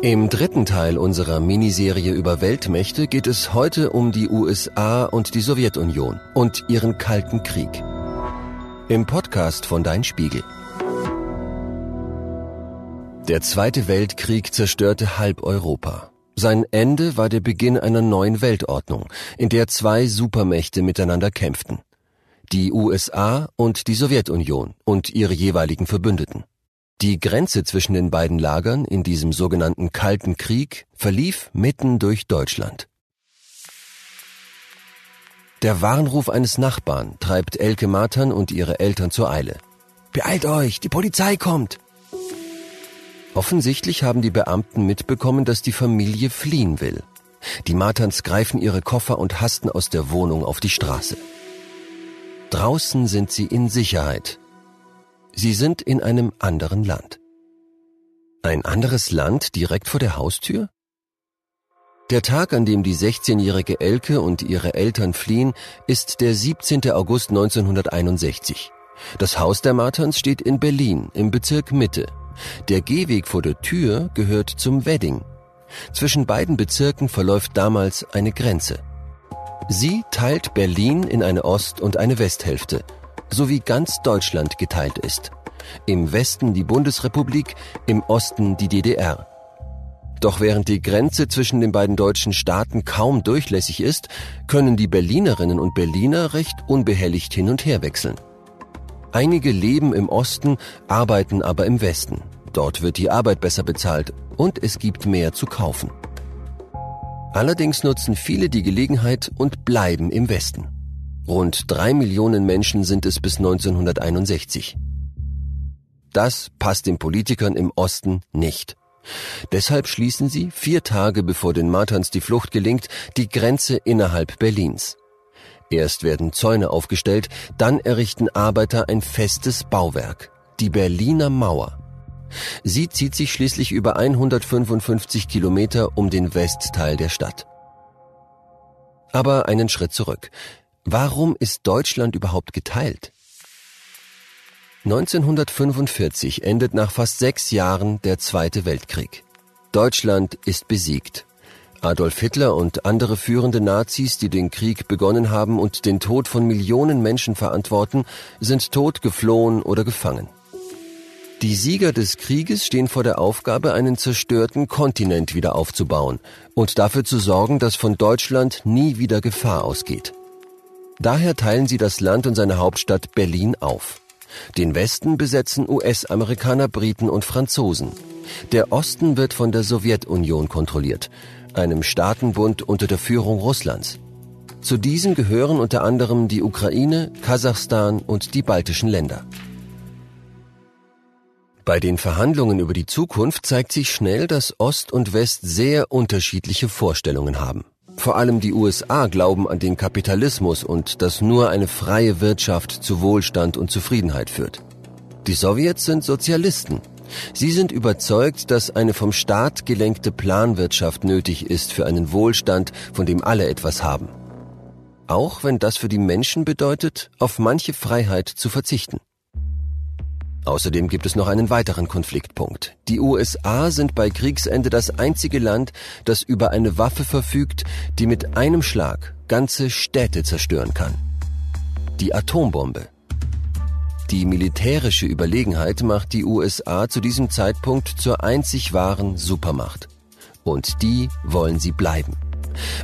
Im dritten Teil unserer Miniserie über Weltmächte geht es heute um die USA und die Sowjetunion und ihren Kalten Krieg. Im Podcast von Dein Spiegel. Der Zweite Weltkrieg zerstörte halb Europa. Sein Ende war der Beginn einer neuen Weltordnung, in der zwei Supermächte miteinander kämpften. Die USA und die Sowjetunion und ihre jeweiligen Verbündeten. Die Grenze zwischen den beiden Lagern in diesem sogenannten Kalten Krieg verlief mitten durch Deutschland. Der Warnruf eines Nachbarn treibt Elke Matern und ihre Eltern zur Eile. Beeilt euch, die Polizei kommt! Offensichtlich haben die Beamten mitbekommen, dass die Familie fliehen will. Die Materns greifen ihre Koffer und hasten aus der Wohnung auf die Straße. Draußen sind sie in Sicherheit, Sie sind in einem anderen Land. Ein anderes Land direkt vor der Haustür? Der Tag, an dem die 16-jährige Elke und ihre Eltern fliehen, ist der 17. August 1961. Das Haus der Martans steht in Berlin im Bezirk Mitte. Der Gehweg vor der Tür gehört zum Wedding. Zwischen beiden Bezirken verläuft damals eine Grenze. Sie teilt Berlin in eine Ost- und eine Westhälfte – so wie ganz Deutschland geteilt ist. Im Westen die Bundesrepublik, im Osten die DDR. Doch während die Grenze zwischen den beiden deutschen Staaten kaum durchlässig ist, können die Berlinerinnen und Berliner recht unbehelligt hin und her wechseln. Einige leben im Osten, arbeiten aber im Westen. Dort wird die Arbeit besser bezahlt und es gibt mehr zu kaufen. Allerdings nutzen viele die Gelegenheit und bleiben im Westen. Rund drei Millionen Menschen sind es bis 1961. Das passt den Politikern im Osten nicht. Deshalb schließen sie, vier Tage bevor den Martans die Flucht gelingt, die Grenze innerhalb Berlins. Erst werden Zäune aufgestellt, dann errichten Arbeiter ein festes Bauwerk, die Berliner Mauer. Sie zieht sich schließlich über 155 Kilometer um den Westteil der Stadt. Aber einen Schritt zurück. Warum ist Deutschland überhaupt geteilt? 1945 endet nach fast sechs Jahren der Zweite Weltkrieg. Deutschland ist besiegt. Adolf Hitler und andere führende Nazis, die den Krieg begonnen haben und den Tod von Millionen Menschen verantworten, sind tot, geflohen oder gefangen. Die Sieger des Krieges stehen vor der Aufgabe, einen zerstörten Kontinent wieder aufzubauen und dafür zu sorgen, dass von Deutschland nie wieder Gefahr ausgeht. Daher teilen sie das Land und seine Hauptstadt Berlin auf. Den Westen besetzen US-Amerikaner, Briten und Franzosen. Der Osten wird von der Sowjetunion kontrolliert, einem Staatenbund unter der Führung Russlands. Zu diesen gehören unter anderem die Ukraine, Kasachstan und die baltischen Länder. Bei den Verhandlungen über die Zukunft zeigt sich schnell, dass Ost und West sehr unterschiedliche Vorstellungen haben. Vor allem die USA glauben an den Kapitalismus und dass nur eine freie Wirtschaft zu Wohlstand und Zufriedenheit führt. Die Sowjets sind Sozialisten. Sie sind überzeugt, dass eine vom Staat gelenkte Planwirtschaft nötig ist für einen Wohlstand, von dem alle etwas haben. Auch wenn das für die Menschen bedeutet, auf manche Freiheit zu verzichten. Außerdem gibt es noch einen weiteren Konfliktpunkt. Die USA sind bei Kriegsende das einzige Land, das über eine Waffe verfügt, die mit einem Schlag ganze Städte zerstören kann. Die Atombombe. Die militärische Überlegenheit macht die USA zu diesem Zeitpunkt zur einzig wahren Supermacht. Und die wollen sie bleiben.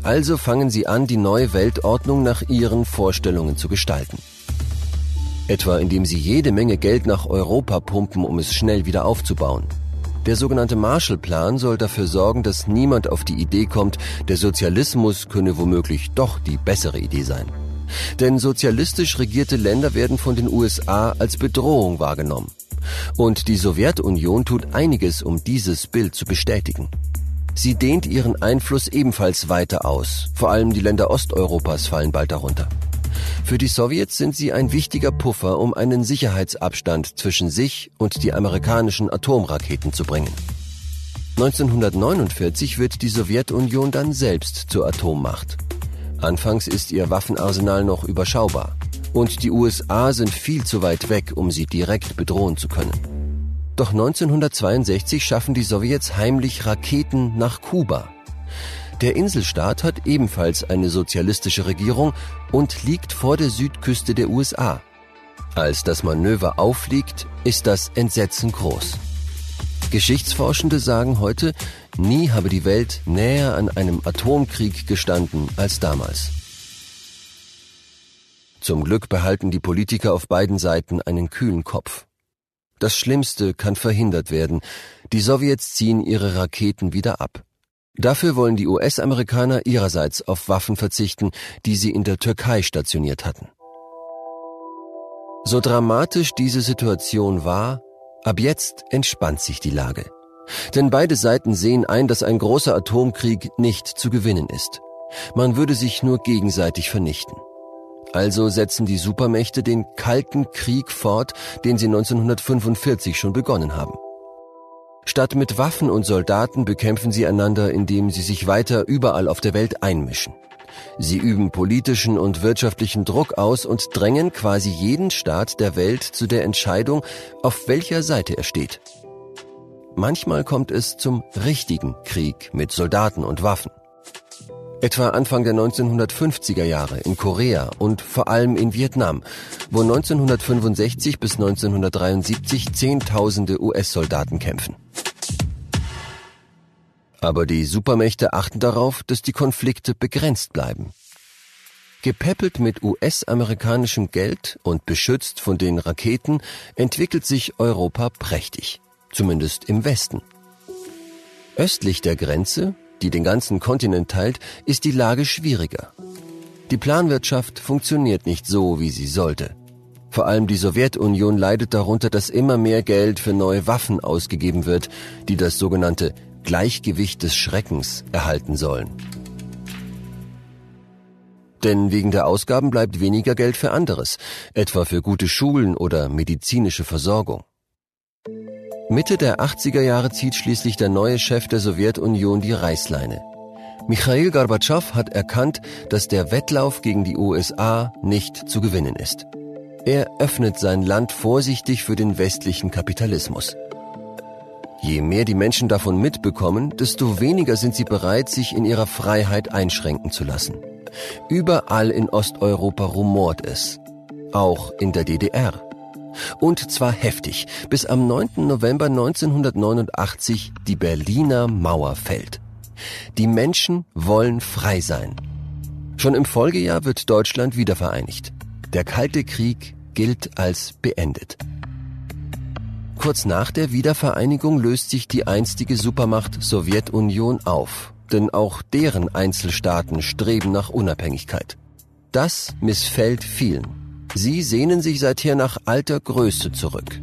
Also fangen sie an, die neue Weltordnung nach ihren Vorstellungen zu gestalten. Etwa indem sie jede Menge Geld nach Europa pumpen, um es schnell wieder aufzubauen. Der sogenannte Marshallplan soll dafür sorgen, dass niemand auf die Idee kommt, der Sozialismus könne womöglich doch die bessere Idee sein. Denn sozialistisch regierte Länder werden von den USA als Bedrohung wahrgenommen. Und die Sowjetunion tut einiges, um dieses Bild zu bestätigen. Sie dehnt ihren Einfluss ebenfalls weiter aus. Vor allem die Länder Osteuropas fallen bald darunter. Für die Sowjets sind sie ein wichtiger Puffer, um einen Sicherheitsabstand zwischen sich und die amerikanischen Atomraketen zu bringen. 1949 wird die Sowjetunion dann selbst zur Atommacht. Anfangs ist ihr Waffenarsenal noch überschaubar und die USA sind viel zu weit weg, um sie direkt bedrohen zu können. Doch 1962 schaffen die Sowjets heimlich Raketen nach Kuba. Der Inselstaat hat ebenfalls eine sozialistische Regierung und liegt vor der Südküste der USA. Als das Manöver aufliegt, ist das Entsetzen groß. Geschichtsforschende sagen heute, nie habe die Welt näher an einem Atomkrieg gestanden als damals. Zum Glück behalten die Politiker auf beiden Seiten einen kühlen Kopf. Das Schlimmste kann verhindert werden. Die Sowjets ziehen ihre Raketen wieder ab. Dafür wollen die US-Amerikaner ihrerseits auf Waffen verzichten, die sie in der Türkei stationiert hatten. So dramatisch diese Situation war, ab jetzt entspannt sich die Lage. Denn beide Seiten sehen ein, dass ein großer Atomkrieg nicht zu gewinnen ist. Man würde sich nur gegenseitig vernichten. Also setzen die Supermächte den Kalten Krieg fort, den sie 1945 schon begonnen haben. Statt mit Waffen und Soldaten bekämpfen sie einander, indem sie sich weiter überall auf der Welt einmischen. Sie üben politischen und wirtschaftlichen Druck aus und drängen quasi jeden Staat der Welt zu der Entscheidung, auf welcher Seite er steht. Manchmal kommt es zum richtigen Krieg mit Soldaten und Waffen. Etwa Anfang der 1950er Jahre in Korea und vor allem in Vietnam, wo 1965 bis 1973 Zehntausende US-Soldaten kämpfen. Aber die Supermächte achten darauf, dass die Konflikte begrenzt bleiben. Gepäppelt mit US-amerikanischem Geld und beschützt von den Raketen entwickelt sich Europa prächtig, zumindest im Westen. Östlich der Grenze, die den ganzen Kontinent teilt, ist die Lage schwieriger. Die Planwirtschaft funktioniert nicht so, wie sie sollte. Vor allem die Sowjetunion leidet darunter, dass immer mehr Geld für neue Waffen ausgegeben wird, die das sogenannte Gleichgewicht des Schreckens erhalten sollen. Denn wegen der Ausgaben bleibt weniger Geld für anderes, etwa für gute Schulen oder medizinische Versorgung. Mitte der 80er Jahre zieht schließlich der neue Chef der Sowjetunion die Reißleine. Michail Gorbatschow hat erkannt, dass der Wettlauf gegen die USA nicht zu gewinnen ist. Er öffnet sein Land vorsichtig für den westlichen Kapitalismus. Je mehr die Menschen davon mitbekommen, desto weniger sind sie bereit, sich in ihrer Freiheit einschränken zu lassen. Überall in Osteuropa rumort es. Auch in der DDR. Und zwar heftig, bis am 9. November 1989 die Berliner Mauer fällt. Die Menschen wollen frei sein. Schon im Folgejahr wird Deutschland wiedervereinigt. Der Kalte Krieg gilt als beendet. Kurz nach der Wiedervereinigung löst sich die einstige Supermacht Sowjetunion auf, denn auch deren Einzelstaaten streben nach Unabhängigkeit. Das missfällt vielen. Sie sehnen sich seither nach alter Größe zurück.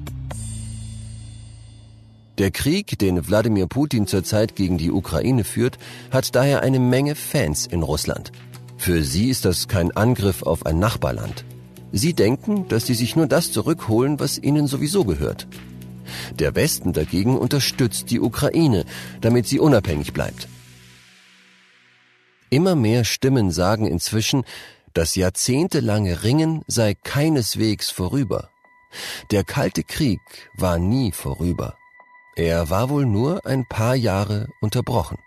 Der Krieg, den Wladimir Putin zurzeit gegen die Ukraine führt, hat daher eine Menge Fans in Russland. Für sie ist das kein Angriff auf ein Nachbarland. Sie denken, dass sie sich nur das zurückholen, was ihnen sowieso gehört. Der Westen dagegen unterstützt die Ukraine, damit sie unabhängig bleibt. Immer mehr Stimmen sagen inzwischen, das jahrzehntelange Ringen sei keineswegs vorüber. Der Kalte Krieg war nie vorüber. Er war wohl nur ein paar Jahre unterbrochen.